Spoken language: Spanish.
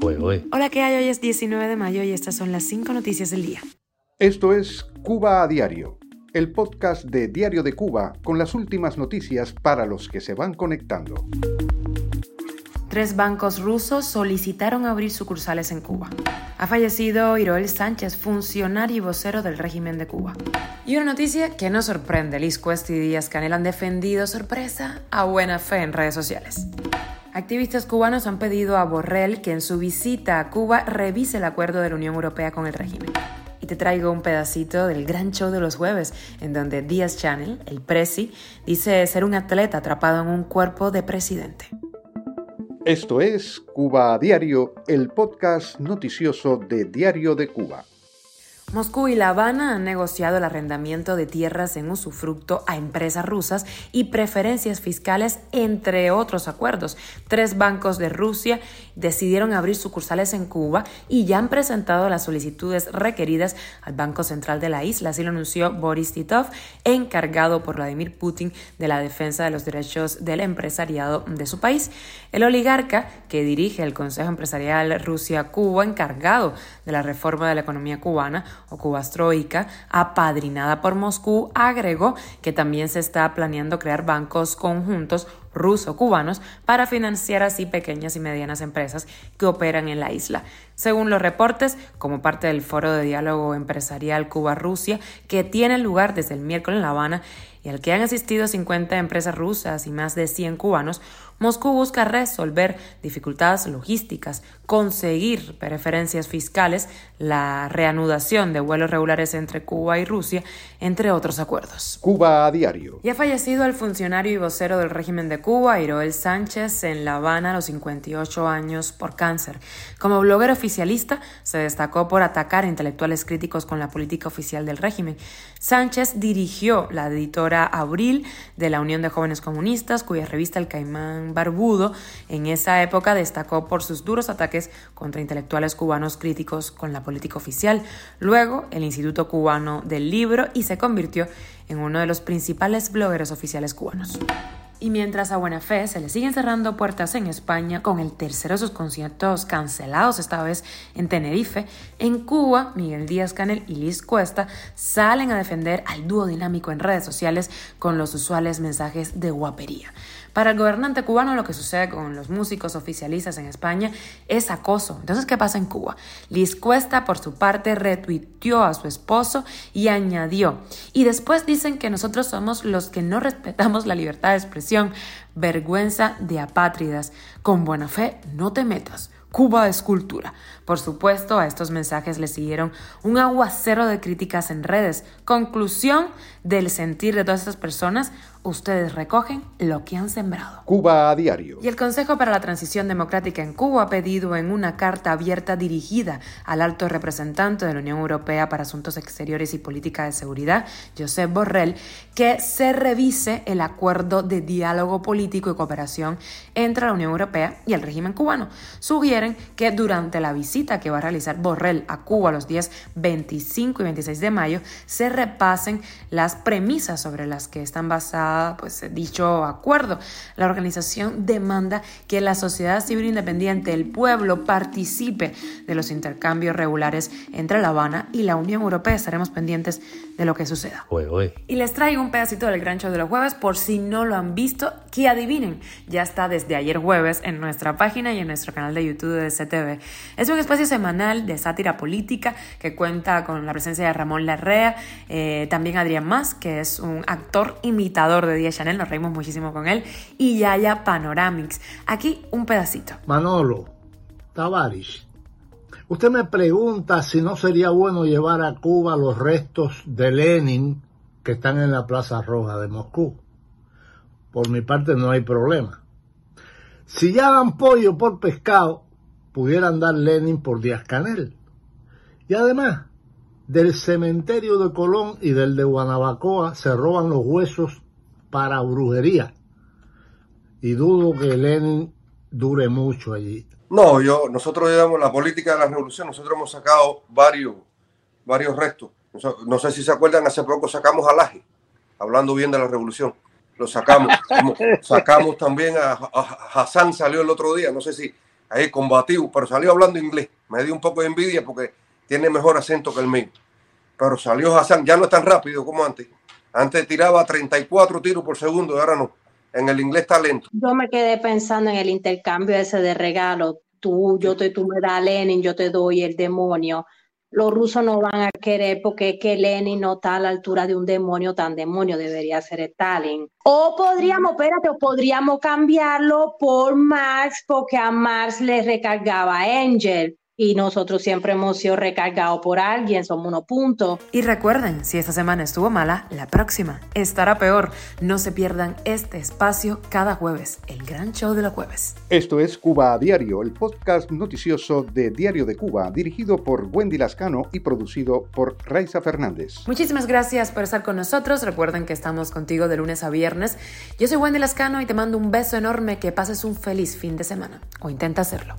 Hola, ¿qué hay? Hoy es 19 de mayo y estas son las 5 noticias del día. Esto es Cuba a Diario, el podcast de Diario de Cuba con las últimas noticias para los que se van conectando. Tres bancos rusos solicitaron abrir sucursales en Cuba. Ha fallecido Iroel Sánchez, funcionario y vocero del régimen de Cuba. Y una noticia que no sorprende, Liz Cuesta y Díaz Canel han defendido sorpresa a buena fe en redes sociales. Activistas cubanos han pedido a Borrell que en su visita a Cuba revise el acuerdo de la Unión Europea con el régimen. Y te traigo un pedacito del gran show de los jueves, en donde Díaz Channel, el presi, dice ser un atleta atrapado en un cuerpo de presidente. Esto es Cuba Diario, el podcast noticioso de Diario de Cuba. Moscú y La Habana han negociado el arrendamiento de tierras en usufructo a empresas rusas y preferencias fiscales, entre otros acuerdos. Tres bancos de Rusia decidieron abrir sucursales en Cuba y ya han presentado las solicitudes requeridas al Banco Central de la isla, así lo anunció Boris Titov, encargado por Vladimir Putin de la defensa de los derechos del empresariado de su país. El oligarca que dirige el Consejo Empresarial Rusia-Cuba, encargado de la reforma de la economía cubana, o Cubastroica, apadrinada por Moscú, agregó que también se está planeando crear bancos conjuntos ruso-cubanos para financiar así pequeñas y medianas empresas que operan en la isla. Según los reportes, como parte del foro de diálogo empresarial Cuba-Rusia, que tiene lugar desde el miércoles en La Habana y al que han asistido 50 empresas rusas y más de 100 cubanos, Moscú busca resolver dificultades logísticas, conseguir preferencias fiscales, la reanudación de vuelos regulares entre Cuba y Rusia, entre otros acuerdos. Cuba a diario. Y ha fallecido el funcionario y vocero del régimen de Cuba, Iroel Sánchez, en La Habana a los 58 años por cáncer. Como blogger oficialista, se destacó por atacar a intelectuales críticos con la política oficial del régimen. Sánchez dirigió la editora Abril de la Unión de Jóvenes Comunistas, cuya revista El Caimán Barbudo, en esa época destacó por sus duros ataques contra intelectuales cubanos críticos con la política oficial. Luego, el Instituto Cubano del Libro y se convirtió en uno de los principales blogueros oficiales cubanos. Y mientras a buena fe se le siguen cerrando puertas en España con el tercero de sus conciertos cancelados, esta vez en Tenerife, en Cuba, Miguel Díaz Canel y Liz Cuesta salen a defender al dúo dinámico en redes sociales con los usuales mensajes de guapería. Para el gobernante cubano lo que sucede con los músicos oficialistas en España es acoso. Entonces, ¿qué pasa en Cuba? Liz Cuesta, por su parte, retuiteó a su esposo y añadió, y después dicen que nosotros somos los que no respetamos la libertad de expresión, vergüenza de apátridas, con buena fe no te metas. Cuba es cultura. Por supuesto, a estos mensajes le siguieron un aguacero de críticas en redes. Conclusión del sentir de todas estas personas, ustedes recogen lo que han sembrado. Cuba a diario. Y el Consejo para la Transición Democrática en Cuba ha pedido en una carta abierta dirigida al alto representante de la Unión Europea para Asuntos Exteriores y Política de Seguridad, Josep Borrell, que se revise el acuerdo de diálogo político y cooperación entre la Unión Europea y el régimen cubano. Sugieren que durante la visita que va a realizar Borrell a Cuba los días 25 y 26 de mayo se repasen las premisas sobre las que están basadas pues, dicho acuerdo. La organización demanda que la sociedad civil independiente, el pueblo, participe de los intercambios regulares entre La Habana y la Unión Europea. Estaremos pendientes de lo que suceda. Y les traigo un pedacito del gran show de los jueves por si no lo han visto, que adivinen, ya está desde ayer jueves en nuestra página y en nuestro canal de YouTube de CTV. Es un espacio semanal de sátira política que cuenta con la presencia de Ramón Larrea, eh, también Adrián Más, que es un actor imitador de Díaz Chanel, nos reímos muchísimo con él, y Yaya Panoramics. Aquí un pedacito. Manolo, Tavares, usted me pregunta si no sería bueno llevar a Cuba los restos de Lenin que están en la Plaza Roja de Moscú. Por mi parte no hay problema. Si ya dan pollo por pescado, pudieran dar Lenin por Díaz Canel. Y además, del cementerio de Colón y del de Guanabacoa se roban los huesos para brujería. Y dudo que Lenin dure mucho allí. No, yo, nosotros llevamos la política de la revolución, nosotros hemos sacado varios, varios restos. No sé si se acuerdan, hace poco sacamos a Laje, hablando bien de la revolución. Lo sacamos. sacamos también a, Hassan, salió el otro día. No sé si ahí combativo, pero salió hablando inglés. Me dio un poco de envidia porque tiene mejor acento que el mío. Pero salió Hassan, ya no es tan rápido como antes. Antes tiraba 34 tiros por segundo ahora no. En el inglés está lento. Yo me quedé pensando en el intercambio ese de regalo. Tú, yo te, tú me das Lenin, yo te doy el demonio los rusos no van a querer porque es que Lenin no está a la altura de un demonio tan demonio, debería ser Stalin. O podríamos, espérate, o podríamos cambiarlo por Marx porque a Marx le recargaba Angel y nosotros siempre hemos sido recargados por alguien, somos unos puntos. Y recuerden, si esta semana estuvo mala, la próxima estará peor. No se pierdan este espacio cada jueves, el gran show de los jueves. Esto es Cuba a Diario, el podcast noticioso de Diario de Cuba, dirigido por Wendy Lascano y producido por Raiza Fernández. Muchísimas gracias por estar con nosotros. Recuerden que estamos contigo de lunes a viernes. Yo soy Wendy Lascano y te mando un beso enorme, que pases un feliz fin de semana, o intenta hacerlo.